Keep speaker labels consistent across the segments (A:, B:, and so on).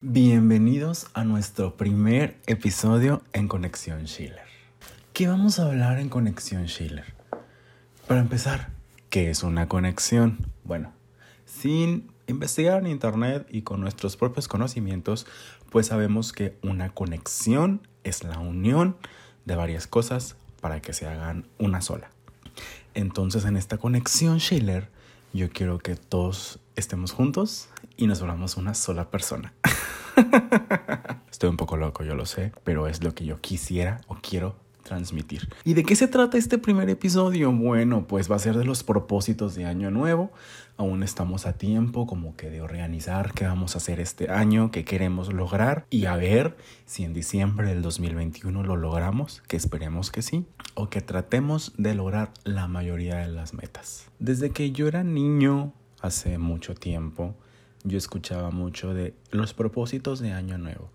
A: Bienvenidos a nuestro primer episodio en Conexión Schiller. ¿Qué vamos a hablar en Conexión Schiller? Para empezar, ¿qué es una conexión? Bueno, sin investigar en internet y con nuestros propios conocimientos, pues sabemos que una conexión es la unión de varias cosas para que se hagan una sola. Entonces en esta conexión Schiller yo quiero que todos estemos juntos y nos volvamos una sola persona. Estoy un poco loco, yo lo sé, pero es lo que yo quisiera o quiero transmitir. ¿Y de qué se trata este primer episodio? Bueno, pues va a ser de los propósitos de año nuevo. Aún estamos a tiempo como que de organizar qué vamos a hacer este año, qué queremos lograr y a ver si en diciembre del 2021 lo logramos, que esperemos que sí, o que tratemos de lograr la mayoría de las metas. Desde que yo era niño, hace mucho tiempo, yo escuchaba mucho de los propósitos de año nuevo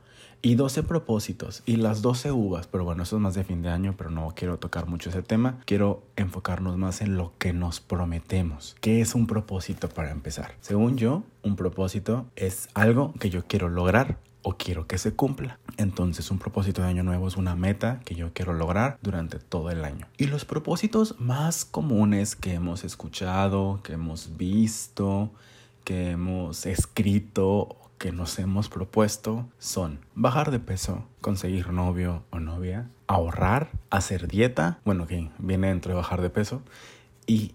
A: y 12 propósitos y las 12 uvas, pero bueno, eso es más de fin de año, pero no quiero tocar mucho ese tema. Quiero enfocarnos más en lo que nos prometemos. ¿Qué es un propósito para empezar? Según yo, un propósito es algo que yo quiero lograr o quiero que se cumpla. Entonces un propósito de año nuevo es una meta que yo quiero lograr durante todo el año. Y los propósitos más comunes que hemos escuchado, que hemos visto, que hemos escrito que nos hemos propuesto son bajar de peso, conseguir novio o novia, ahorrar, hacer dieta, bueno, que viene dentro de bajar de peso, y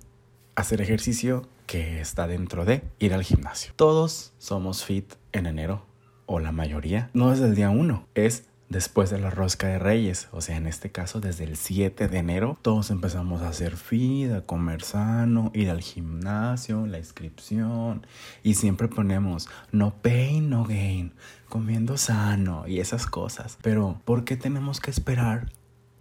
A: hacer ejercicio que está dentro de ir al gimnasio. Todos somos fit en enero, o la mayoría. No es el día uno, es después de la rosca de reyes, o sea, en este caso desde el 7 de enero, todos empezamos a hacer feed, comer sano, ir al gimnasio, la inscripción y siempre ponemos no pain, no gain, comiendo sano y esas cosas. Pero, ¿por qué tenemos que esperar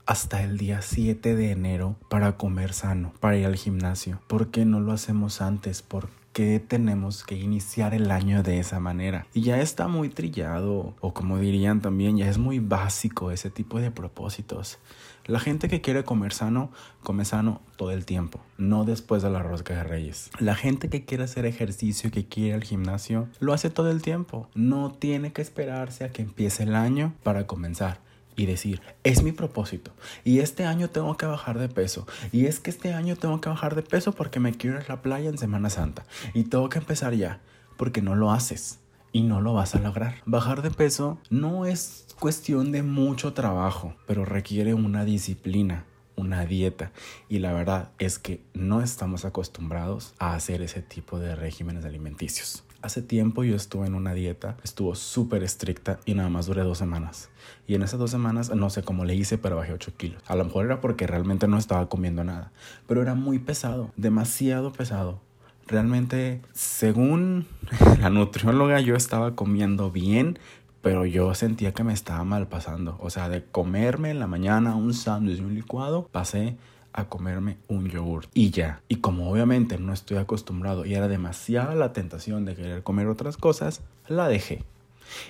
A: hasta el día 7 de enero para comer sano, para ir al gimnasio? ¿Por qué no lo hacemos antes? ¿Por que tenemos que iniciar el año de esa manera. Y ya está muy trillado, o como dirían también, ya es muy básico ese tipo de propósitos. La gente que quiere comer sano, come sano todo el tiempo, no después de la rosca de reyes. La gente que quiere hacer ejercicio, que quiere ir al gimnasio, lo hace todo el tiempo. No tiene que esperarse a que empiece el año para comenzar y decir, es mi propósito. Y este año tengo que bajar de peso. Y es que este año tengo que bajar de peso porque me quiero ir a la playa en Semana Santa. Y tengo que empezar ya, porque no lo haces. Y no lo vas a lograr. Bajar de peso no es cuestión de mucho trabajo, pero requiere una disciplina, una dieta. Y la verdad es que no estamos acostumbrados a hacer ese tipo de regímenes alimenticios. Hace tiempo yo estuve en una dieta, estuvo súper estricta y nada más duré dos semanas. Y en esas dos semanas no sé cómo le hice, pero bajé 8 kilos. A lo mejor era porque realmente no estaba comiendo nada, pero era muy pesado, demasiado pesado. Realmente, según la nutrióloga, yo estaba comiendo bien, pero yo sentía que me estaba mal pasando. O sea, de comerme en la mañana un sándwich y un licuado, pasé a comerme un yogur y ya. Y como obviamente no estoy acostumbrado y era demasiada la tentación de querer comer otras cosas, la dejé.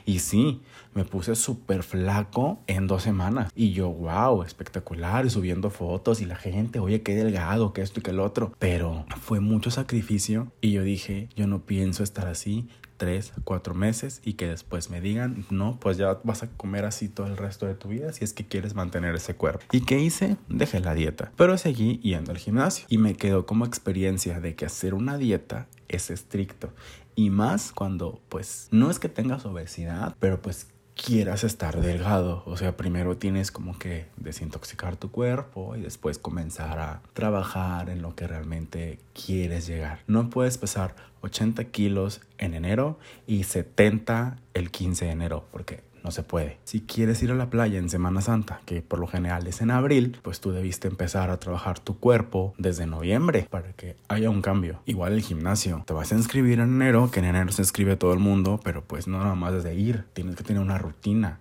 A: Y sí, me puse súper flaco en dos semanas. Y yo, wow, espectacular, y subiendo fotos y la gente, oye, qué delgado, que esto y que el otro. Pero fue mucho sacrificio y yo dije, yo no pienso estar así tres, cuatro meses y que después me digan, no, pues ya vas a comer así todo el resto de tu vida si es que quieres mantener ese cuerpo. ¿Y qué hice? Dejé la dieta, pero seguí yendo al gimnasio y me quedó como experiencia de que hacer una dieta es estricto y más cuando pues no es que tengas obesidad, pero pues quieras estar delgado. O sea, primero tienes como que desintoxicar tu cuerpo y después comenzar a trabajar en lo que realmente quieres llegar. No puedes pesar 80 kilos en enero y 70 el 15 de enero porque no se puede. Si quieres ir a la playa en Semana Santa, que por lo general es en abril, pues tú debiste empezar a trabajar tu cuerpo desde noviembre para que haya un cambio. Igual el gimnasio. Te vas a inscribir en enero, que en enero se inscribe todo el mundo, pero pues no nada más desde ir. Tienes que tener una rutina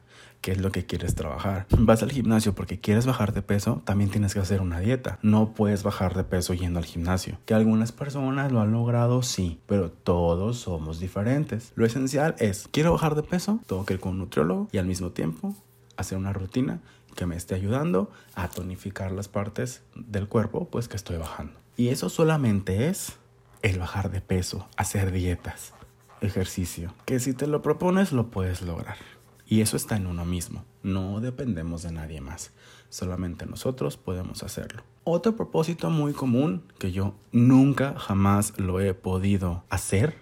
A: es lo que quieres trabajar. Vas al gimnasio porque quieres bajar de peso, también tienes que hacer una dieta. No puedes bajar de peso yendo al gimnasio. Que algunas personas lo han logrado, sí, pero todos somos diferentes. Lo esencial es, quiero bajar de peso, tengo que ir con un nutriólogo y al mismo tiempo hacer una rutina que me esté ayudando a tonificar las partes del cuerpo pues que estoy bajando. Y eso solamente es el bajar de peso, hacer dietas. ejercicio que si te lo propones lo puedes lograr. Y eso está en uno mismo. No dependemos de nadie más. Solamente nosotros podemos hacerlo. Otro propósito muy común que yo nunca jamás lo he podido hacer,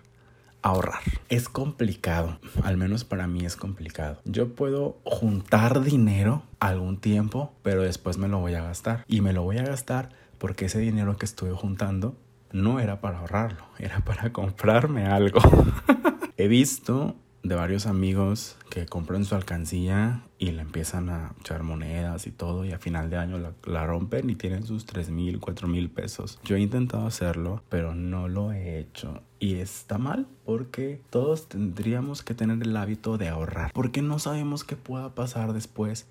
A: ahorrar. Es complicado, al menos para mí es complicado. Yo puedo juntar dinero algún tiempo, pero después me lo voy a gastar. Y me lo voy a gastar porque ese dinero que estuve juntando no era para ahorrarlo, era para comprarme algo. He visto de varios amigos que compran su alcancía y le empiezan a echar monedas y todo y a final de año la, rompen y tienen sus 3 mil, 4 mil pesos. Yo he intentado hacerlo, pero no lo he hecho. Y está mal porque todos tendríamos que tener el hábito de ahorrar. Porque no sabemos qué pueda pasar después.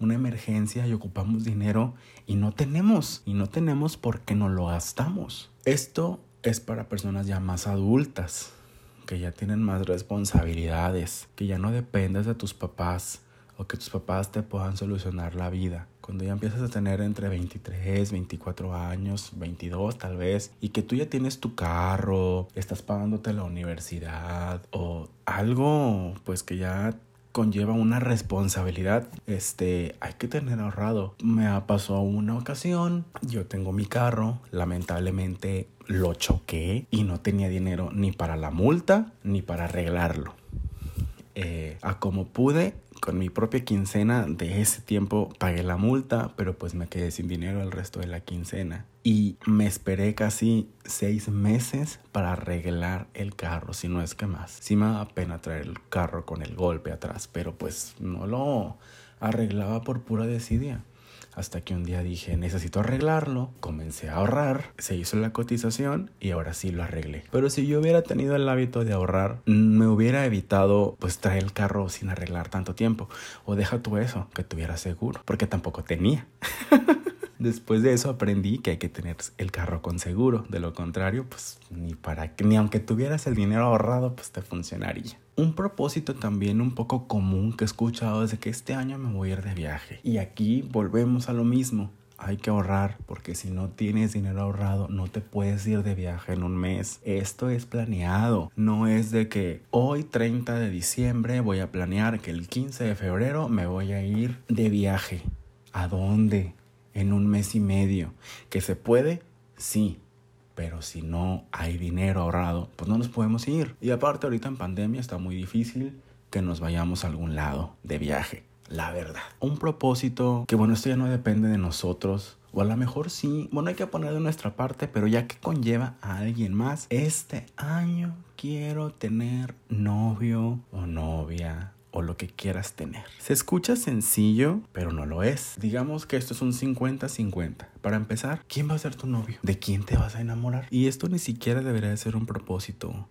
A: Una emergencia y ocupamos dinero y no tenemos. Y no tenemos porque no lo gastamos. Esto es para personas ya más adultas que ya tienen más responsabilidades, que ya no dependes de tus papás o que tus papás te puedan solucionar la vida. Cuando ya empiezas a tener entre 23, 24 años, 22 tal vez, y que tú ya tienes tu carro, estás pagándote la universidad o algo pues que ya conlleva una responsabilidad. Este, hay que tener ahorrado. Me pasado una ocasión, yo tengo mi carro, lamentablemente lo choqué y no tenía dinero ni para la multa ni para arreglarlo. Eh, a como pude, con mi propia quincena de ese tiempo pagué la multa, pero pues me quedé sin dinero el resto de la quincena. Y me esperé casi seis meses para arreglar el carro, si no es que más. Sí me da pena traer el carro con el golpe atrás, pero pues no lo arreglaba por pura desidia. Hasta que un día dije, necesito arreglarlo, comencé a ahorrar, se hizo la cotización y ahora sí lo arreglé. Pero si yo hubiera tenido el hábito de ahorrar, me hubiera evitado pues traer el carro sin arreglar tanto tiempo. O deja tú eso, que tuviera seguro, porque tampoco tenía. Después de eso aprendí que hay que tener el carro con seguro. De lo contrario, pues ni para ni aunque tuvieras el dinero ahorrado, pues te funcionaría. Un propósito también un poco común que he escuchado es que este año me voy a ir de viaje. Y aquí volvemos a lo mismo. Hay que ahorrar porque si no tienes dinero ahorrado no te puedes ir de viaje en un mes. Esto es planeado. No es de que hoy 30 de diciembre voy a planear que el 15 de febrero me voy a ir de viaje. ¿A dónde? En un mes y medio. ¿Que se puede? Sí. Pero si no hay dinero ahorrado, pues no nos podemos ir. Y aparte ahorita en pandemia está muy difícil que nos vayamos a algún lado de viaje. La verdad. Un propósito que bueno, esto ya no depende de nosotros. O a lo mejor sí, bueno, hay que poner de nuestra parte, pero ya que conlleva a alguien más, este año quiero tener novio o novia o lo que quieras tener. Se escucha sencillo, pero no lo es. Digamos que esto es un 50-50. Para empezar, ¿quién va a ser tu novio? ¿De quién te vas a enamorar? Y esto ni siquiera debería de ser un propósito.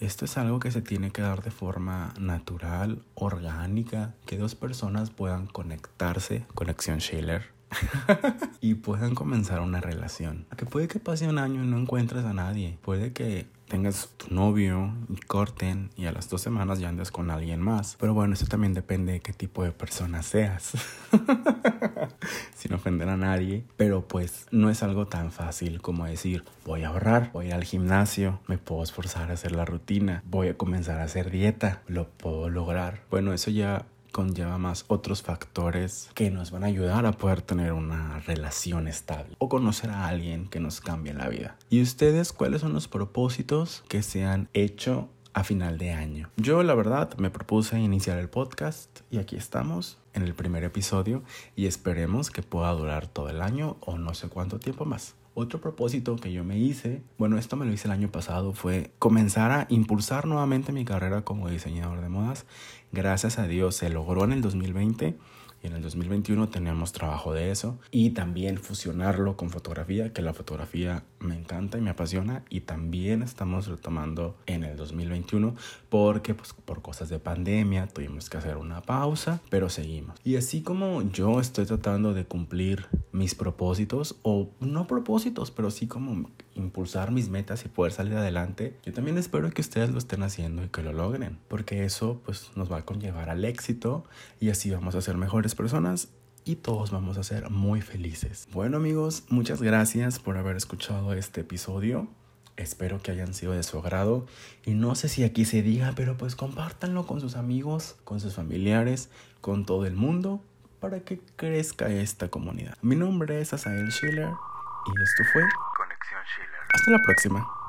A: Esto es algo que se tiene que dar de forma natural, orgánica, que dos personas puedan conectarse, conexión Schiller, y puedan comenzar una relación. Que puede que pase un año y no encuentres a nadie. Puede que tengas tu novio y corten y a las dos semanas ya andes con alguien más. Pero bueno, eso también depende de qué tipo de persona seas. Sin ofender a nadie. Pero pues no es algo tan fácil como decir voy a ahorrar, voy al gimnasio, me puedo esforzar a hacer la rutina, voy a comenzar a hacer dieta, lo puedo lograr. Bueno, eso ya conlleva más otros factores que nos van a ayudar a poder tener una relación estable o conocer a alguien que nos cambie la vida. ¿Y ustedes cuáles son los propósitos que se han hecho a final de año? Yo la verdad me propuse iniciar el podcast y aquí estamos en el primer episodio y esperemos que pueda durar todo el año o no sé cuánto tiempo más. Otro propósito que yo me hice, bueno, esto me lo hice el año pasado, fue comenzar a impulsar nuevamente mi carrera como diseñador de modas. Gracias a Dios se logró en el 2020 y en el 2021 tenemos trabajo de eso y también fusionarlo con fotografía, que la fotografía me encanta y me apasiona y también estamos retomando en el 2021 porque pues, por cosas de pandemia tuvimos que hacer una pausa, pero seguimos. Y así como yo estoy tratando de cumplir mis propósitos o no propósitos, pero sí como impulsar mis metas y poder salir adelante, yo también espero que ustedes lo estén haciendo y que lo logren, porque eso pues nos va a conllevar al éxito y así vamos a ser mejores personas y todos vamos a ser muy felices. Bueno amigos, muchas gracias por haber escuchado este episodio. Espero que hayan sido de su agrado y no sé si aquí se diga, pero pues compártanlo con sus amigos, con sus familiares, con todo el mundo para que crezca esta comunidad. Mi nombre es Asael Schiller y esto fue
B: Conexión Schiller.
A: Hasta la próxima.